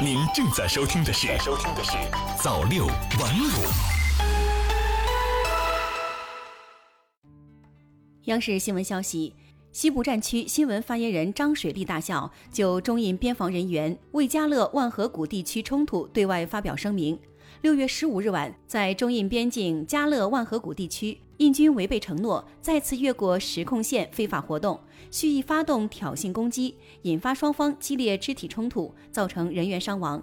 您正在收听的是收听的是早六晚五。央视新闻消息，西部战区新闻发言人张水利大校就中印边防人员为加勒万河谷地区冲突对外发表声明。六月十五日晚，在中印边境加勒万河谷地区，印军违背承诺，再次越过实控线非法活动，蓄意发动挑衅攻击，引发双方激烈肢体冲突，造成人员伤亡。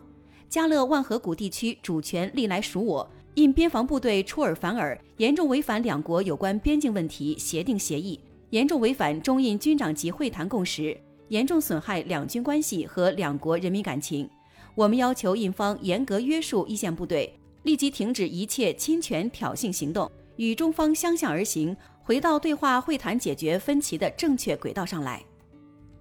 加勒万河谷地区主权历来属我，印边防部队出尔反尔，严重违反两国有关边境问题协定协议，严重违反中印军长级会谈共识，严重损害两军关系和两国人民感情。我们要求印方严格约束一线部队，立即停止一切侵权挑衅行动，与中方相向而行，回到对话会谈解决分歧的正确轨道上来。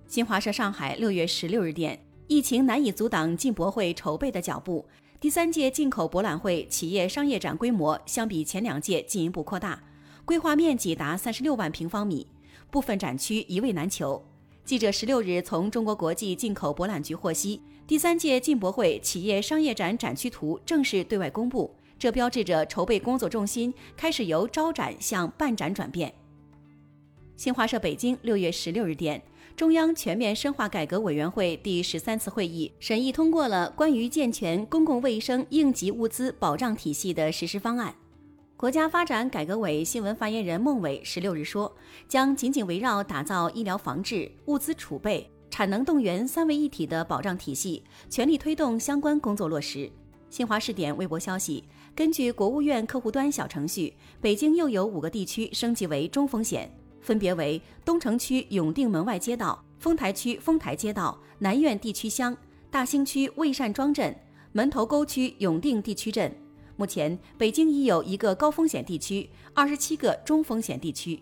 新华社上海六月十六日电，疫情难以阻挡进博会筹备的脚步。第三届进口博览会企业商业展规模相比前两届进一步扩大，规划面积达三十六万平方米，部分展区一位难求。记者十六日从中国国际进口博览局获悉。第三届进博会企业商业展展区图正式对外公布，这标志着筹备工作重心开始由招展向办展转变。新华社北京六月十六日电，中央全面深化改革委员会第十三次会议审议通过了关于健全公共卫生应急物资保障体系的实施方案。国家发展改革委新闻发言人孟伟十六日说，将紧紧围绕打造医疗防治、物资储备。产能动员三位一体的保障体系，全力推动相关工作落实。新华视点微博消息，根据国务院客户端小程序，北京又有五个地区升级为中风险，分别为东城区永定门外街道、丰台区丰台街道、南苑地区乡、大兴区魏善庄镇、门头沟区永定地区镇。目前，北京已有一个高风险地区，二十七个中风险地区。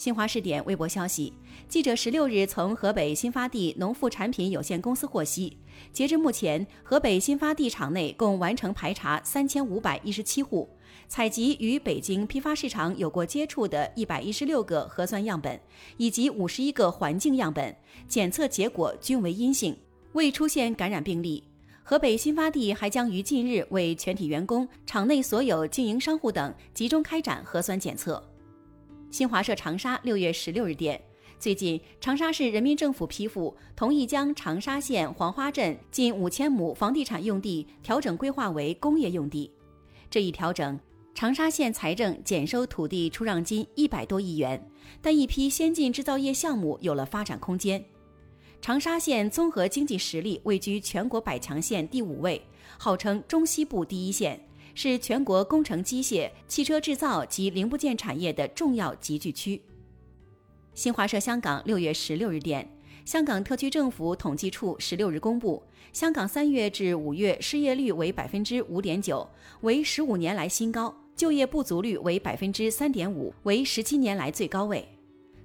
新华视点微博消息，记者十六日从河北新发地农副产品有限公司获悉，截至目前，河北新发地场内共完成排查三千五百一十七户，采集与北京批发市场有过接触的一百一十六个核酸样本，以及五十一个环境样本，检测结果均为阴性，未出现感染病例。河北新发地还将于近日为全体员工、场内所有经营商户等集中开展核酸检测。新华社长沙六月十六日电，最近长沙市人民政府批复同意将长沙县黄花镇近五千亩房地产用地调整规划为工业用地。这一调整，长沙县财政减收土地出让金一百多亿元，但一批先进制造业项目有了发展空间。长沙县综合经济实力位居全国百强县第五位，号称中西部第一县。是全国工程机械、汽车制造及零部件产业的重要集聚区。新华社香港六月十六日电，香港特区政府统计处十六日公布，香港三月至五月失业率为百分之五点九，为十五年来新高；就业不足率为百分之三点五，为十七年来最高位。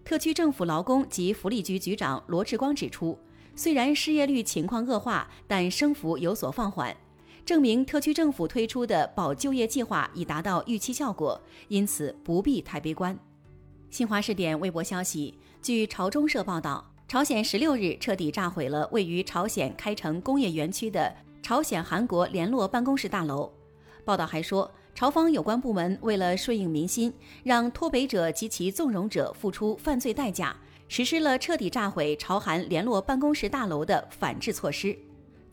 特区政府劳工及福利局局长罗志光指出，虽然失业率情况恶化，但升幅有所放缓。证明特区政府推出的保就业计划已达到预期效果，因此不必太悲观。新华视点微博消息，据朝中社报道，朝鲜十六日彻底炸毁了位于朝鲜开城工业园区的朝鲜韩国联络办公室大楼。报道还说，朝方有关部门为了顺应民心，让脱北者及其纵容者付出犯罪代价，实施了彻底炸毁朝韩联络办公室大楼的反制措施。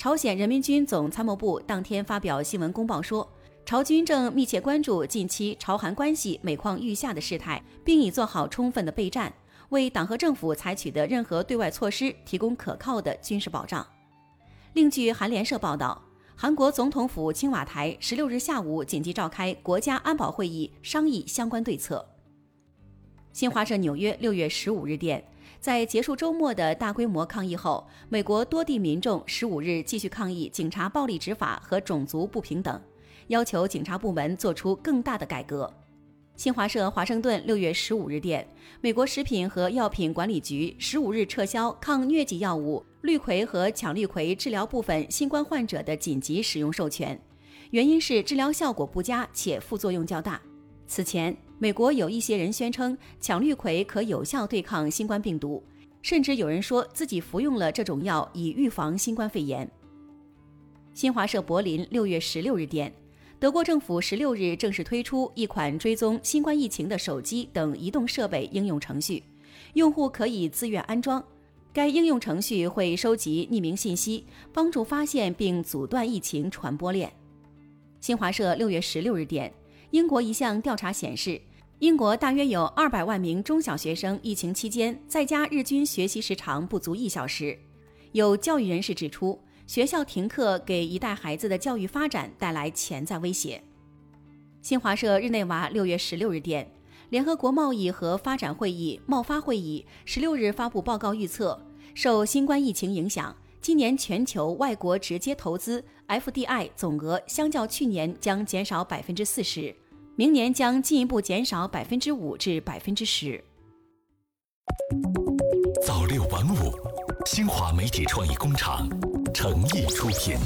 朝鲜人民军总参谋部当天发表新闻公报说，朝军正密切关注近期朝韩关系每况愈下的事态，并已做好充分的备战，为党和政府采取的任何对外措施提供可靠的军事保障。另据韩联社报道，韩国总统府青瓦台十六日下午紧急召开国家安保会议，商议相关对策。新华社纽约六月十五日电。在结束周末的大规模抗议后，美国多地民众十五日继续抗议警察暴力执法和种族不平等，要求警察部门做出更大的改革。新华社华盛顿六月十五日电，美国食品和药品管理局十五日撤销抗疟疾药物氯喹和羟氯喹治疗部分新冠患者的紧急使用授权，原因是治疗效果不佳且副作用较大。此前，美国有一些人宣称羟氯喹可有效对抗新冠病毒，甚至有人说自己服用了这种药以预防新冠肺炎。新华社柏林六月十六日电，德国政府十六日正式推出一款追踪新冠疫情的手机等移动设备应用程序，用户可以自愿安装。该应用程序会收集匿名信息，帮助发现并阻断疫情传播链。新华社六月十六日电，英国一项调查显示，英国大约有二百万名中小学生疫情期间在家日均学习时长不足一小时。有教育人士指出，学校停课给一代孩子的教育发展带来潜在威胁。新华社日内瓦六月十六日电。联合国贸易和发展会议贸发会议十六日发布报告，预测受新冠疫情影响，今年全球外国直接投资 （FDI） 总额相较去年将减少百分之四十，明年将进一步减少百分之五至百分之十。早六晚五，新华媒体创意工厂诚意出品。